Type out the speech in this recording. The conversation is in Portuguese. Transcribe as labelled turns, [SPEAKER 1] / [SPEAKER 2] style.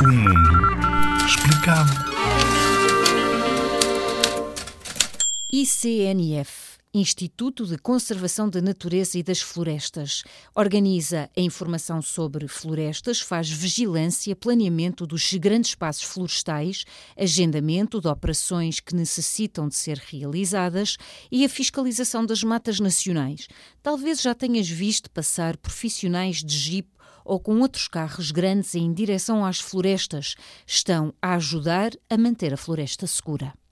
[SPEAKER 1] O mundo explicado.
[SPEAKER 2] ICNF Instituto de Conservação da Natureza e das Florestas. Organiza a informação sobre florestas, faz vigilância, planeamento dos grandes espaços florestais, agendamento de operações que necessitam de ser realizadas e a fiscalização das matas nacionais. Talvez já tenhas visto passar profissionais de jeep ou com outros carros grandes em direção às florestas. Estão a ajudar a manter a floresta segura.